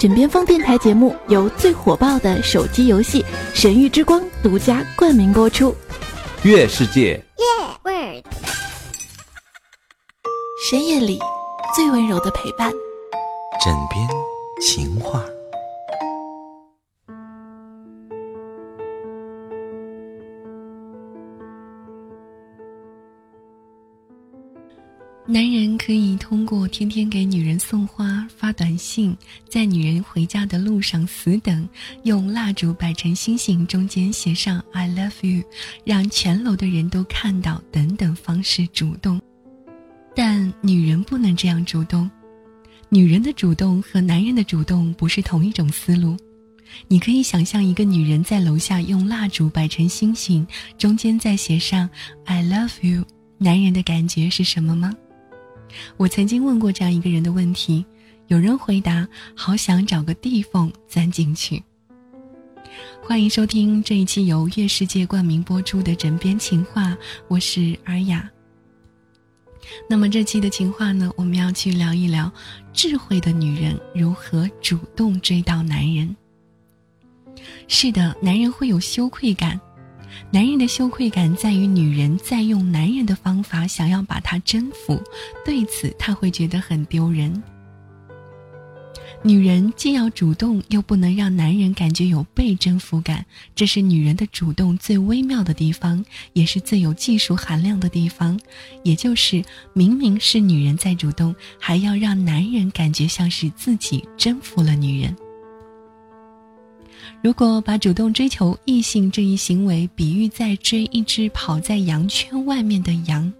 枕边风电台节目由最火爆的手机游戏《神域之光》独家冠名播出。月世界，深夜里最温柔的陪伴。枕边情话。人可以通过天天给女人送花、发短信，在女人回家的路上死等，用蜡烛摆成星星，中间写上 “I love you”，让全楼的人都看到，等等方式主动。但女人不能这样主动，女人的主动和男人的主动不是同一种思路。你可以想象一个女人在楼下用蜡烛摆成星星，中间再写上 “I love you”，男人的感觉是什么吗？我曾经问过这样一个人的问题，有人回答：“好想找个地缝钻进去。”欢迎收听这一期由月世界冠名播出的《枕边情话》，我是尔雅。那么这期的情话呢，我们要去聊一聊智慧的女人如何主动追到男人。是的，男人会有羞愧感。男人的羞愧感在于女人在用男人的方法想要把他征服，对此他会觉得很丢人。女人既要主动，又不能让男人感觉有被征服感，这是女人的主动最微妙的地方，也是最有技术含量的地方。也就是明明是女人在主动，还要让男人感觉像是自己征服了女人。如果把主动追求异性这一行为比喻在追一只跑在羊圈外面的羊，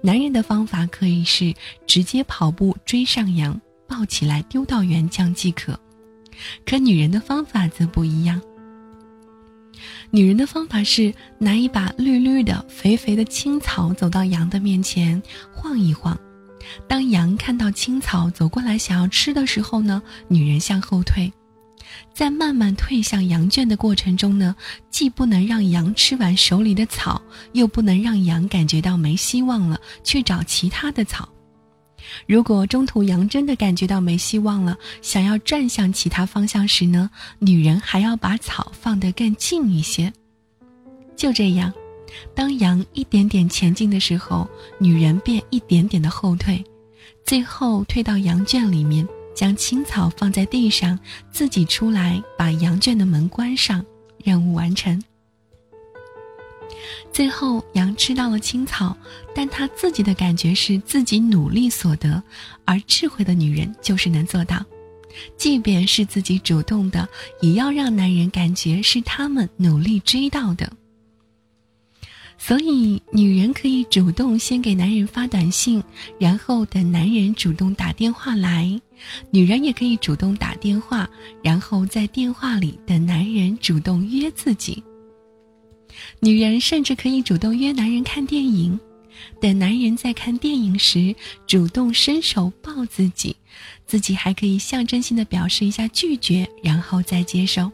男人的方法可以是直接跑步追上羊，抱起来丢到原浆即可。可女人的方法则不一样。女人的方法是拿一把绿绿的、肥肥的青草走到羊的面前晃一晃，当羊看到青草走过来想要吃的时候呢，女人向后退。在慢慢退向羊圈的过程中呢，既不能让羊吃完手里的草，又不能让羊感觉到没希望了，去找其他的草。如果中途羊真的感觉到没希望了，想要转向其他方向时呢，女人还要把草放得更近一些。就这样，当羊一点点前进的时候，女人便一点点的后退，最后退到羊圈里面。将青草放在地上，自己出来把羊圈的门关上，任务完成。最后，羊吃到了青草，但他自己的感觉是自己努力所得，而智慧的女人就是能做到，即便是自己主动的，也要让男人感觉是他们努力追到的。所以，女人可以主动先给男人发短信，然后等男人主动打电话来；女人也可以主动打电话，然后在电话里等男人主动约自己。女人甚至可以主动约男人看电影，等男人在看电影时主动伸手抱自己，自己还可以象征性的表示一下拒绝，然后再接受。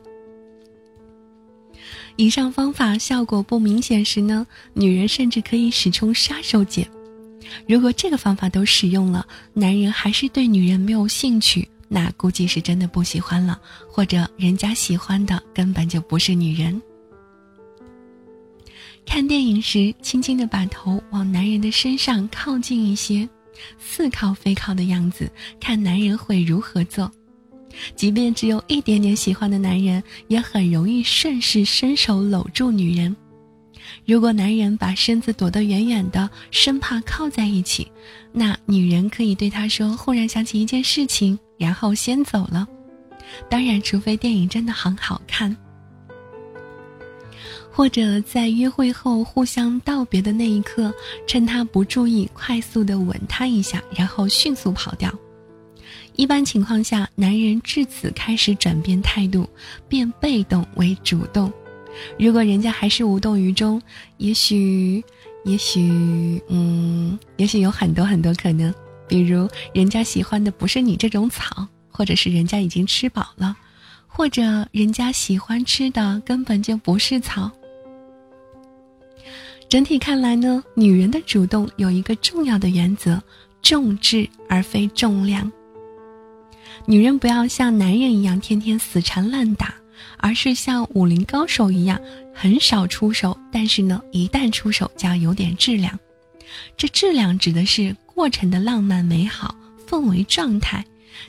以上方法效果不明显时呢，女人甚至可以使出杀手锏。如果这个方法都使用了，男人还是对女人没有兴趣，那估计是真的不喜欢了，或者人家喜欢的根本就不是女人。看电影时，轻轻的把头往男人的身上靠近一些，似靠非靠的样子，看男人会如何做。即便只有一点点喜欢的男人，也很容易顺势伸手搂住女人。如果男人把身子躲得远远的，生怕靠在一起，那女人可以对他说：“忽然想起一件事情，然后先走了。”当然，除非电影真的很好看，或者在约会后互相道别的那一刻，趁他不注意，快速的吻他一下，然后迅速跑掉。一般情况下，男人至此开始转变态度，变被动为主动。如果人家还是无动于衷，也许，也许，嗯，也许有很多很多可能。比如，人家喜欢的不是你这种草，或者是人家已经吃饱了，或者人家喜欢吃的根本就不是草。整体看来呢，女人的主动有一个重要的原则：重质而非重量。女人不要像男人一样天天死缠烂打，而是像武林高手一样很少出手，但是呢，一旦出手就要有点质量。这质量指的是过程的浪漫美好、氛围状态，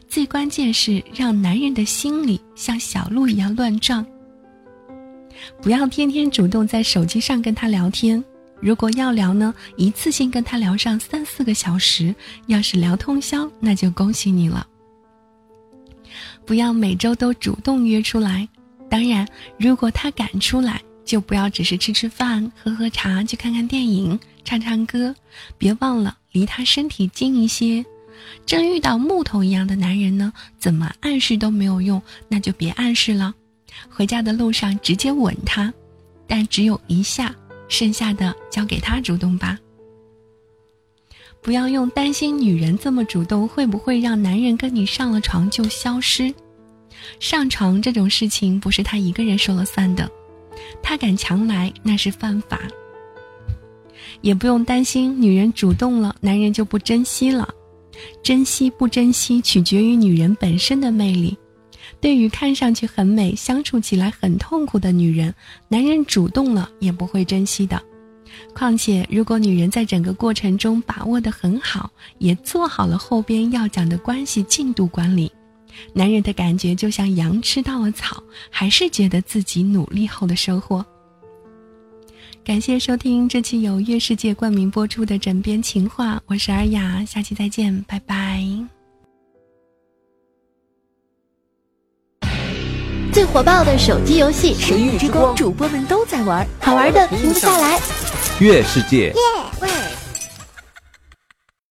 最关键是让男人的心里像小鹿一样乱撞。不要天天主动在手机上跟他聊天。如果要聊呢，一次性跟他聊上三四个小时，要是聊通宵，那就恭喜你了。不要每周都主动约出来，当然，如果他敢出来，就不要只是吃吃饭、喝喝茶、去看看电影、唱唱歌，别忘了离他身体近一些。真遇到木头一样的男人呢，怎么暗示都没有用，那就别暗示了。回家的路上直接吻他，但只有一下。剩下的交给他主动吧，不要用担心女人这么主动会不会让男人跟你上了床就消失。上床这种事情不是他一个人说了算的，他敢强来那是犯法。也不用担心女人主动了，男人就不珍惜了，珍惜不珍惜取决于女人本身的魅力。对于看上去很美、相处起来很痛苦的女人，男人主动了也不会珍惜的。况且，如果女人在整个过程中把握得很好，也做好了后边要讲的关系进度管理，男人的感觉就像羊吃到了草，还是觉得自己努力后的收获。感谢收听这期由月世界冠名播出的《枕边情话》，我是尔雅，下期再见，拜拜。最火爆的手机游戏《神域之光》，主播们都在玩，好玩的停不下来。月世界。